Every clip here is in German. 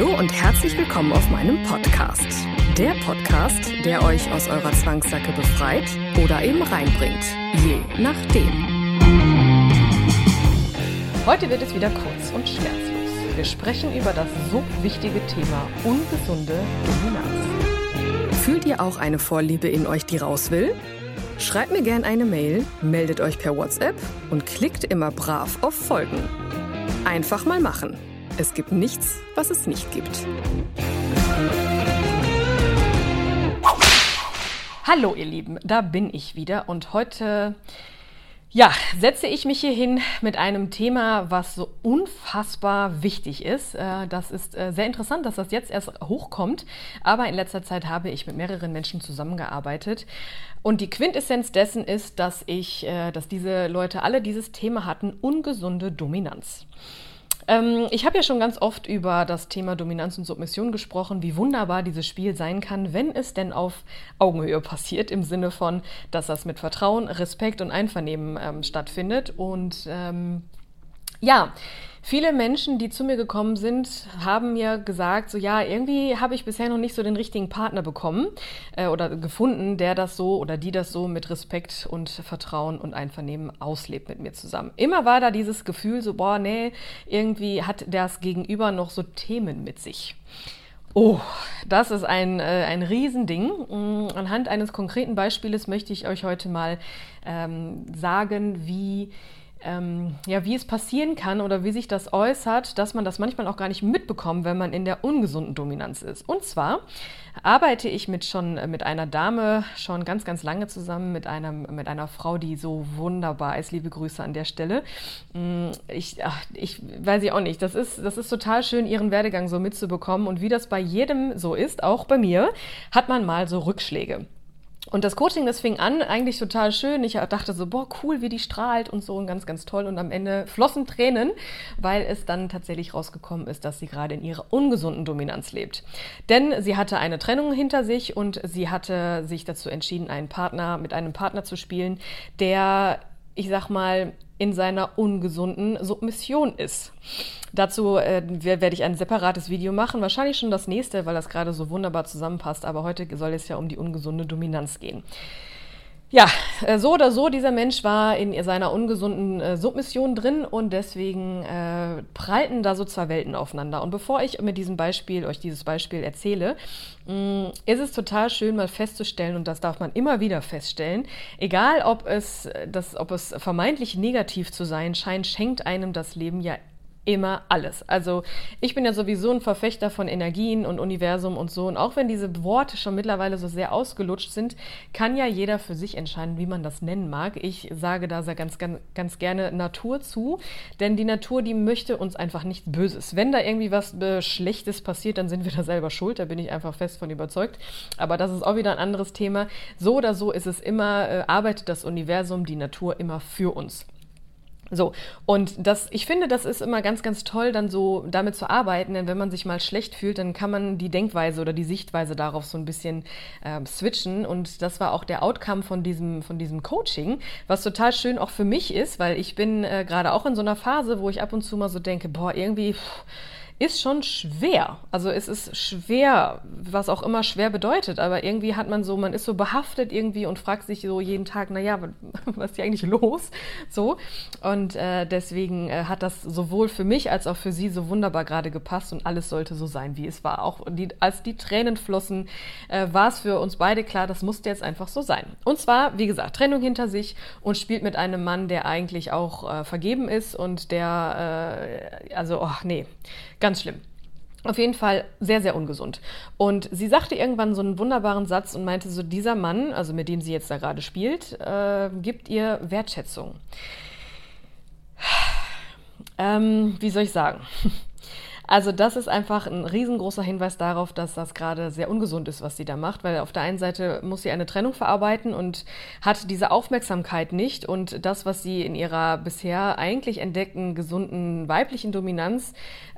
Hallo und herzlich willkommen auf meinem Podcast. Der Podcast, der euch aus eurer Zwangssacke befreit oder eben reinbringt. Je nachdem. Heute wird es wieder kurz und schmerzlos. Wir sprechen über das so wichtige Thema ungesunde Dominanz. Fühlt ihr auch eine Vorliebe in euch, die raus will? Schreibt mir gern eine Mail, meldet euch per WhatsApp und klickt immer brav auf Folgen. Einfach mal machen. Es gibt nichts, was es nicht gibt. Hallo ihr Lieben, da bin ich wieder und heute ja, setze ich mich hier hin mit einem Thema, was so unfassbar wichtig ist. Äh, das ist äh, sehr interessant, dass das jetzt erst hochkommt, aber in letzter Zeit habe ich mit mehreren Menschen zusammengearbeitet und die Quintessenz dessen ist, dass ich, äh, dass diese Leute alle dieses Thema hatten, ungesunde Dominanz. Ähm, ich habe ja schon ganz oft über das Thema Dominanz und Submission gesprochen, wie wunderbar dieses Spiel sein kann, wenn es denn auf Augenhöhe passiert, im Sinne von, dass das mit Vertrauen, Respekt und Einvernehmen ähm, stattfindet. Und ähm, ja, Viele Menschen, die zu mir gekommen sind, haben mir gesagt, so ja, irgendwie habe ich bisher noch nicht so den richtigen Partner bekommen äh, oder gefunden, der das so oder die das so mit Respekt und Vertrauen und Einvernehmen auslebt mit mir zusammen. Immer war da dieses Gefühl so, boah, nee, irgendwie hat das Gegenüber noch so Themen mit sich. Oh, das ist ein, äh, ein Riesending. Mm, anhand eines konkreten Beispieles möchte ich euch heute mal ähm, sagen, wie ähm, ja, wie es passieren kann oder wie sich das äußert, dass man das manchmal auch gar nicht mitbekommt, wenn man in der ungesunden Dominanz ist. Und zwar arbeite ich mit schon äh, mit einer Dame schon ganz, ganz lange zusammen, mit, einem, mit einer Frau, die so wunderbar ist. Liebe Grüße an der Stelle. Mm, ich, ach, ich weiß ich auch nicht. Das ist, das ist total schön, ihren Werdegang so mitzubekommen. Und wie das bei jedem so ist, auch bei mir, hat man mal so Rückschläge. Und das Coaching, das fing an, eigentlich total schön. Ich dachte so, boah, cool, wie die strahlt und so und ganz, ganz toll. Und am Ende flossen Tränen, weil es dann tatsächlich rausgekommen ist, dass sie gerade in ihrer ungesunden Dominanz lebt. Denn sie hatte eine Trennung hinter sich und sie hatte sich dazu entschieden, einen Partner, mit einem Partner zu spielen, der, ich sag mal, in seiner ungesunden Submission ist. Dazu äh, werde ich ein separates Video machen, wahrscheinlich schon das nächste, weil das gerade so wunderbar zusammenpasst. Aber heute soll es ja um die ungesunde Dominanz gehen. Ja, äh, so oder so, dieser Mensch war in seiner ungesunden äh, Submission drin und deswegen äh, prallten da so zwei Welten aufeinander. Und bevor ich mit diesem Beispiel, euch dieses Beispiel erzähle, mh, mm, ist es total schön, mal festzustellen, und das darf man immer wieder feststellen, egal ob es, das, ob es vermeintlich negativ zu sein scheint, schenkt einem das Leben ja immer alles. Also ich bin ja sowieso ein Verfechter von Energien und Universum und so. Und auch wenn diese Worte schon mittlerweile so sehr ausgelutscht sind, kann ja jeder für sich entscheiden, wie man das nennen mag. Ich sage da sehr ganz, ganz, ganz gerne Natur zu, denn die Natur, die möchte uns einfach nichts Böses. Wenn da irgendwie was äh, Schlechtes passiert, dann sind wir da selber schuld. Da bin ich einfach fest von überzeugt. Aber das ist auch wieder ein anderes Thema. So oder so ist es immer, äh, arbeitet das Universum, die Natur immer für uns. So, und das, ich finde, das ist immer ganz, ganz toll, dann so damit zu arbeiten, denn wenn man sich mal schlecht fühlt, dann kann man die Denkweise oder die Sichtweise darauf so ein bisschen äh, switchen. Und das war auch der Outcome von diesem, von diesem Coaching, was total schön auch für mich ist, weil ich bin äh, gerade auch in so einer Phase, wo ich ab und zu mal so denke, boah, irgendwie. Pff, ist schon schwer. Also es ist schwer, was auch immer schwer bedeutet, aber irgendwie hat man so, man ist so behaftet irgendwie und fragt sich so jeden Tag, naja, was ist hier eigentlich los? So. Und äh, deswegen äh, hat das sowohl für mich als auch für sie so wunderbar gerade gepasst und alles sollte so sein, wie es war. Auch die, als die Tränen flossen, äh, war es für uns beide klar, das musste jetzt einfach so sein. Und zwar, wie gesagt, Trennung hinter sich und spielt mit einem Mann, der eigentlich auch äh, vergeben ist und der, äh, also, ach nee, Ganz schlimm. Auf jeden Fall sehr, sehr ungesund. Und sie sagte irgendwann so einen wunderbaren Satz und meinte so, dieser Mann, also mit dem sie jetzt da gerade spielt, äh, gibt ihr Wertschätzung. Ähm, wie soll ich sagen? Also das ist einfach ein riesengroßer Hinweis darauf, dass das gerade sehr ungesund ist, was sie da macht, weil auf der einen Seite muss sie eine Trennung verarbeiten und hat diese Aufmerksamkeit nicht und das, was sie in ihrer bisher eigentlich entdeckten gesunden weiblichen Dominanz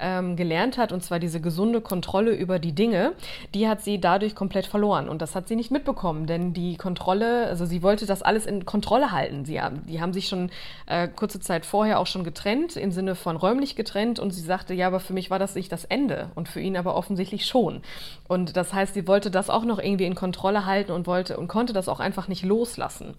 ähm, gelernt hat, und zwar diese gesunde Kontrolle über die Dinge, die hat sie dadurch komplett verloren. Und das hat sie nicht mitbekommen, denn die Kontrolle, also sie wollte das alles in Kontrolle halten. Sie haben, die haben sich schon äh, kurze Zeit vorher auch schon getrennt, im Sinne von räumlich getrennt. Und sie sagte, ja, aber für mich war das nicht das Ende und für ihn aber offensichtlich schon. Und das heißt, sie wollte das auch noch irgendwie in Kontrolle halten und wollte und konnte das auch einfach nicht loslassen.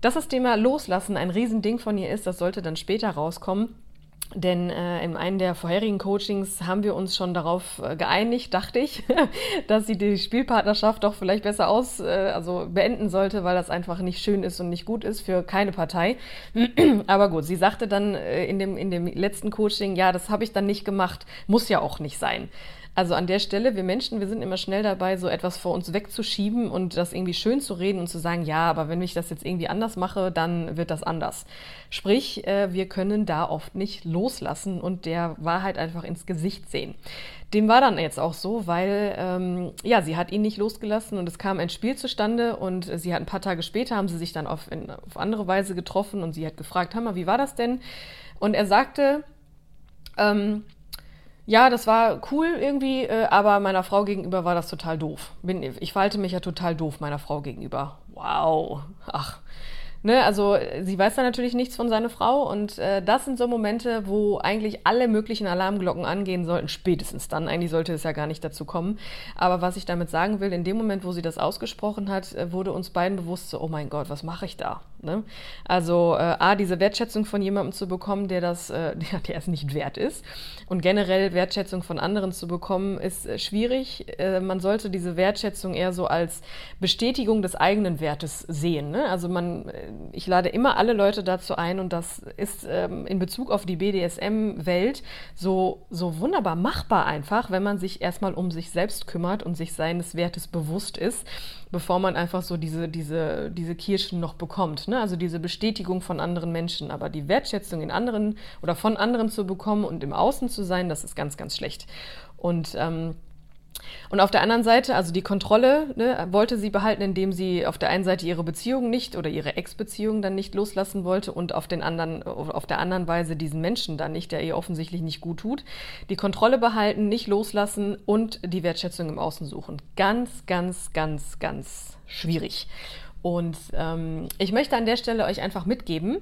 Dass das Thema Loslassen ein Riesending von ihr ist, das sollte dann später rauskommen. Denn äh, in einem der vorherigen Coachings haben wir uns schon darauf äh, geeinigt, dachte ich, dass sie die Spielpartnerschaft doch vielleicht besser aus, äh, also beenden sollte, weil das einfach nicht schön ist und nicht gut ist für keine Partei. Aber gut, sie sagte dann äh, in, dem, in dem letzten Coaching, ja, das habe ich dann nicht gemacht, muss ja auch nicht sein. Also an der Stelle, wir Menschen, wir sind immer schnell dabei, so etwas vor uns wegzuschieben und das irgendwie schön zu reden und zu sagen, ja, aber wenn ich das jetzt irgendwie anders mache, dann wird das anders. Sprich, äh, wir können da oft nicht loslassen und der Wahrheit einfach ins Gesicht sehen. Dem war dann jetzt auch so, weil ähm, ja, sie hat ihn nicht losgelassen und es kam ein Spiel zustande und sie hat ein paar Tage später haben sie sich dann auf, in, auf andere Weise getroffen und sie hat gefragt, Hammer, wie war das denn? Und er sagte, ähm, ja, das war cool irgendwie, äh, aber meiner Frau gegenüber war das total doof. Ich verhalte mich ja total doof meiner Frau gegenüber. Wow. Ach, Ne, also sie weiß da natürlich nichts von seiner Frau und äh, das sind so Momente, wo eigentlich alle möglichen Alarmglocken angehen sollten, spätestens dann. Eigentlich sollte es ja gar nicht dazu kommen. Aber was ich damit sagen will, in dem Moment, wo sie das ausgesprochen hat, äh, wurde uns beiden bewusst, so, oh mein Gott, was mache ich da? Ne? Also äh, A, diese Wertschätzung von jemandem zu bekommen, der das, äh, der, es nicht wert ist. Und generell Wertschätzung von anderen zu bekommen, ist äh, schwierig. Äh, man sollte diese Wertschätzung eher so als Bestätigung des eigenen Wertes sehen. Ne? Also man äh, ich lade immer alle Leute dazu ein und das ist ähm, in Bezug auf die BDSM-Welt so, so wunderbar machbar einfach, wenn man sich erstmal um sich selbst kümmert und sich seines Wertes bewusst ist, bevor man einfach so diese, diese, diese Kirschen noch bekommt. Ne? Also diese Bestätigung von anderen Menschen. Aber die Wertschätzung in anderen oder von anderen zu bekommen und im Außen zu sein, das ist ganz, ganz schlecht. Und ähm, und auf der anderen Seite, also die Kontrolle ne, wollte sie behalten, indem sie auf der einen Seite ihre Beziehung nicht oder ihre Ex-Beziehung dann nicht loslassen wollte und auf, den anderen, auf der anderen Weise diesen Menschen dann nicht, der ihr offensichtlich nicht gut tut. Die Kontrolle behalten, nicht loslassen und die Wertschätzung im Außen suchen. Ganz, ganz, ganz, ganz schwierig. Und ähm, ich möchte an der Stelle euch einfach mitgeben,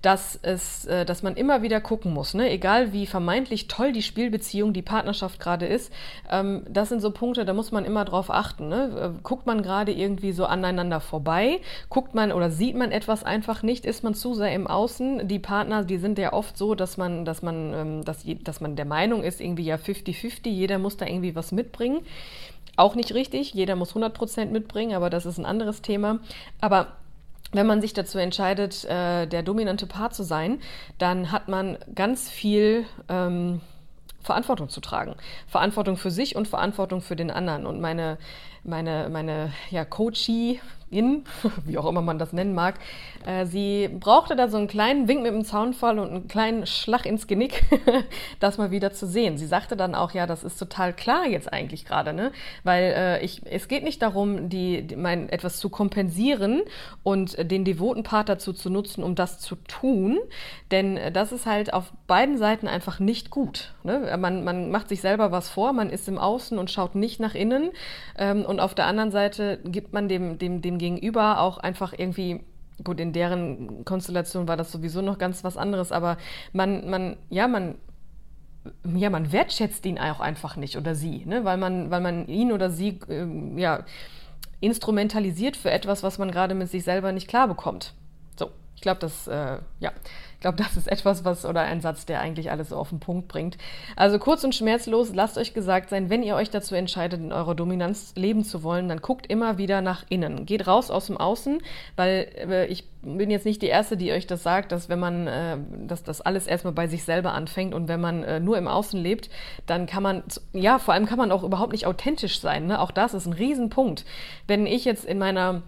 dass, es, äh, dass man immer wieder gucken muss, ne? egal wie vermeintlich toll die Spielbeziehung, die Partnerschaft gerade ist. Ähm, das sind so Punkte, da muss man immer drauf achten. Ne? Äh, guckt man gerade irgendwie so aneinander vorbei? Guckt man oder sieht man etwas einfach nicht? Ist man zu sehr im Außen? Die Partner, die sind ja oft so, dass man, dass man, ähm, dass, dass man der Meinung ist, irgendwie ja 50-50, jeder muss da irgendwie was mitbringen. Auch nicht richtig, jeder muss 100% mitbringen, aber das ist ein anderes Thema. Aber wenn man sich dazu entscheidet, äh, der dominante Part zu sein, dann hat man ganz viel ähm, Verantwortung zu tragen. Verantwortung für sich und Verantwortung für den anderen. Und meine, meine, meine ja, Coachie, in, wie auch immer man das nennen mag. Äh, sie brauchte da so einen kleinen Wink mit dem Zaunfall und einen kleinen Schlag ins Genick, das mal wieder zu sehen. Sie sagte dann auch, ja, das ist total klar jetzt eigentlich gerade, ne? Weil äh, ich, es geht nicht darum, die, die, mein, etwas zu kompensieren und den devoten Part dazu zu nutzen, um das zu tun, denn das ist halt auf beiden Seiten einfach nicht gut. Ne? Man, man macht sich selber was vor, man ist im Außen und schaut nicht nach innen ähm, und auf der anderen Seite gibt man dem, dem, dem Gegenüber auch einfach irgendwie gut, in deren Konstellation war das sowieso noch ganz was anderes, aber man, man, ja, man, ja, man wertschätzt ihn auch einfach nicht oder sie, ne? weil, man, weil man ihn oder sie, äh, ja, instrumentalisiert für etwas, was man gerade mit sich selber nicht klar bekommt. Ich glaube, das, äh, ja, ich das ist etwas, was oder ein Satz, der eigentlich alles so auf den Punkt bringt. Also kurz und schmerzlos, lasst euch gesagt sein, wenn ihr euch dazu entscheidet, in eurer Dominanz leben zu wollen, dann guckt immer wieder nach innen. Geht raus aus dem Außen, weil äh, ich bin jetzt nicht die Erste, die euch das sagt, dass wenn man, äh, dass das alles erstmal bei sich selber anfängt und wenn man äh, nur im Außen lebt, dann kann man, ja, vor allem kann man auch überhaupt nicht authentisch sein. Ne? Auch das ist ein Riesenpunkt. Wenn ich jetzt in meiner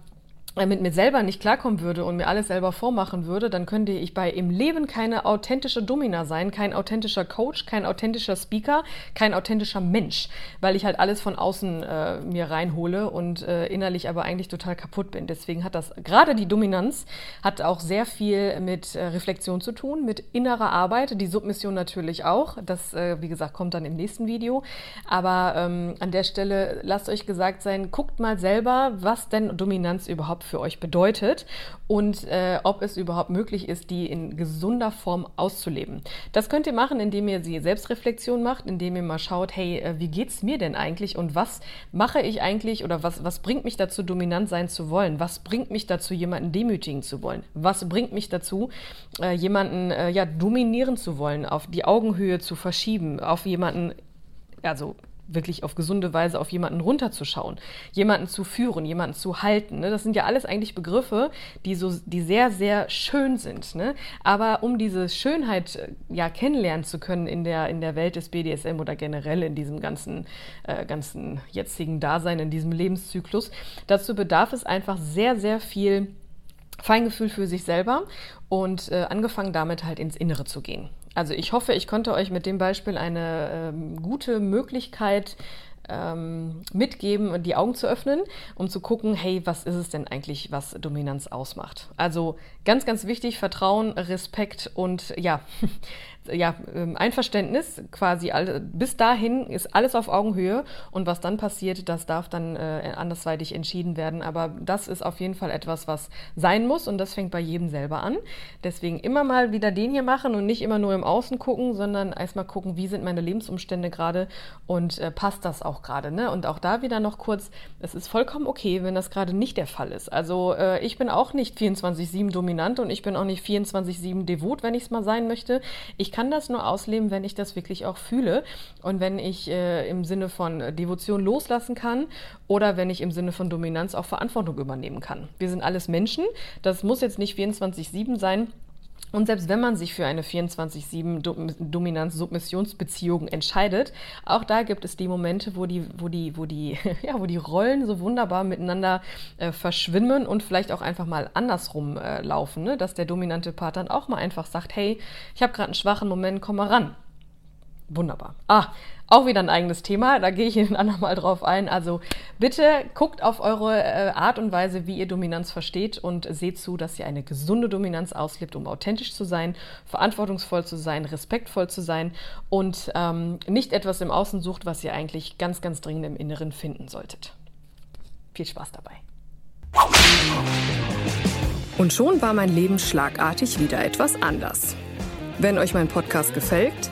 mit mir selber nicht klarkommen würde und mir alles selber vormachen würde, dann könnte ich bei im Leben keine authentische Domina sein, kein authentischer Coach, kein authentischer Speaker, kein authentischer Mensch, weil ich halt alles von außen äh, mir reinhole und äh, innerlich aber eigentlich total kaputt bin. Deswegen hat das gerade die Dominanz hat auch sehr viel mit äh, Reflexion zu tun, mit innerer Arbeit, die Submission natürlich auch. Das, äh, wie gesagt, kommt dann im nächsten Video. Aber ähm, an der Stelle lasst euch gesagt sein, guckt mal selber, was denn Dominanz überhaupt für euch bedeutet und äh, ob es überhaupt möglich ist, die in gesunder Form auszuleben. Das könnt ihr machen, indem ihr sie Selbstreflexion macht, indem ihr mal schaut, hey, äh, wie es mir denn eigentlich und was mache ich eigentlich oder was, was bringt mich dazu, dominant sein zu wollen? Was bringt mich dazu, jemanden demütigen zu wollen? Was bringt mich dazu, äh, jemanden äh, ja, dominieren zu wollen, auf die Augenhöhe zu verschieben, auf jemanden also wirklich auf gesunde Weise auf jemanden runterzuschauen, jemanden zu führen, jemanden zu halten. Ne? Das sind ja alles eigentlich Begriffe, die so, die sehr, sehr schön sind. Ne? Aber um diese Schönheit äh, ja kennenlernen zu können in der, in der Welt des BDSM oder generell in diesem ganzen, äh, ganzen jetzigen Dasein, in diesem Lebenszyklus, dazu bedarf es einfach sehr, sehr viel Feingefühl für sich selber und äh, angefangen damit halt ins Innere zu gehen. Also ich hoffe, ich konnte euch mit dem Beispiel eine ähm, gute Möglichkeit ähm, mitgeben und die Augen zu öffnen, um zu gucken, hey, was ist es denn eigentlich, was Dominanz ausmacht? Also ganz, ganz wichtig, Vertrauen, Respekt und ja, ja, ähm, Einverständnis quasi. Bis dahin ist alles auf Augenhöhe und was dann passiert, das darf dann äh, andersweitig entschieden werden. Aber das ist auf jeden Fall etwas, was sein muss und das fängt bei jedem selber an. Deswegen immer mal wieder den hier machen und nicht immer nur im Außen gucken, sondern erstmal gucken, wie sind meine Lebensumstände gerade und äh, passt das auch gerade. Ne? Und auch da wieder noch kurz, es ist vollkommen okay, wenn das gerade nicht der Fall ist. Also äh, ich bin auch nicht 24-7 dominant und ich bin auch nicht 24-7 devot, wenn ich es mal sein möchte. Ich kann das nur ausleben, wenn ich das wirklich auch fühle und wenn ich äh, im Sinne von Devotion loslassen kann oder wenn ich im Sinne von Dominanz auch Verantwortung übernehmen kann. Wir sind alles Menschen. Das muss jetzt nicht 24-7 sein. Und selbst wenn man sich für eine 24-7 Dominanz-Submissionsbeziehung entscheidet, auch da gibt es die Momente, wo die, wo die, wo die, ja, wo die Rollen so wunderbar miteinander äh, verschwimmen und vielleicht auch einfach mal andersrum äh, laufen, ne? dass der dominante Part dann auch mal einfach sagt, hey, ich habe gerade einen schwachen Moment, komm mal ran. Wunderbar. Ah, auch wieder ein eigenes Thema, da gehe ich ein andermal drauf ein. Also bitte guckt auf eure äh, Art und Weise, wie ihr Dominanz versteht und seht zu, dass ihr eine gesunde Dominanz auslebt, um authentisch zu sein, verantwortungsvoll zu sein, respektvoll zu sein und ähm, nicht etwas im Außen sucht, was ihr eigentlich ganz, ganz dringend im Inneren finden solltet. Viel Spaß dabei. Und schon war mein Leben schlagartig wieder etwas anders. Wenn euch mein Podcast gefällt,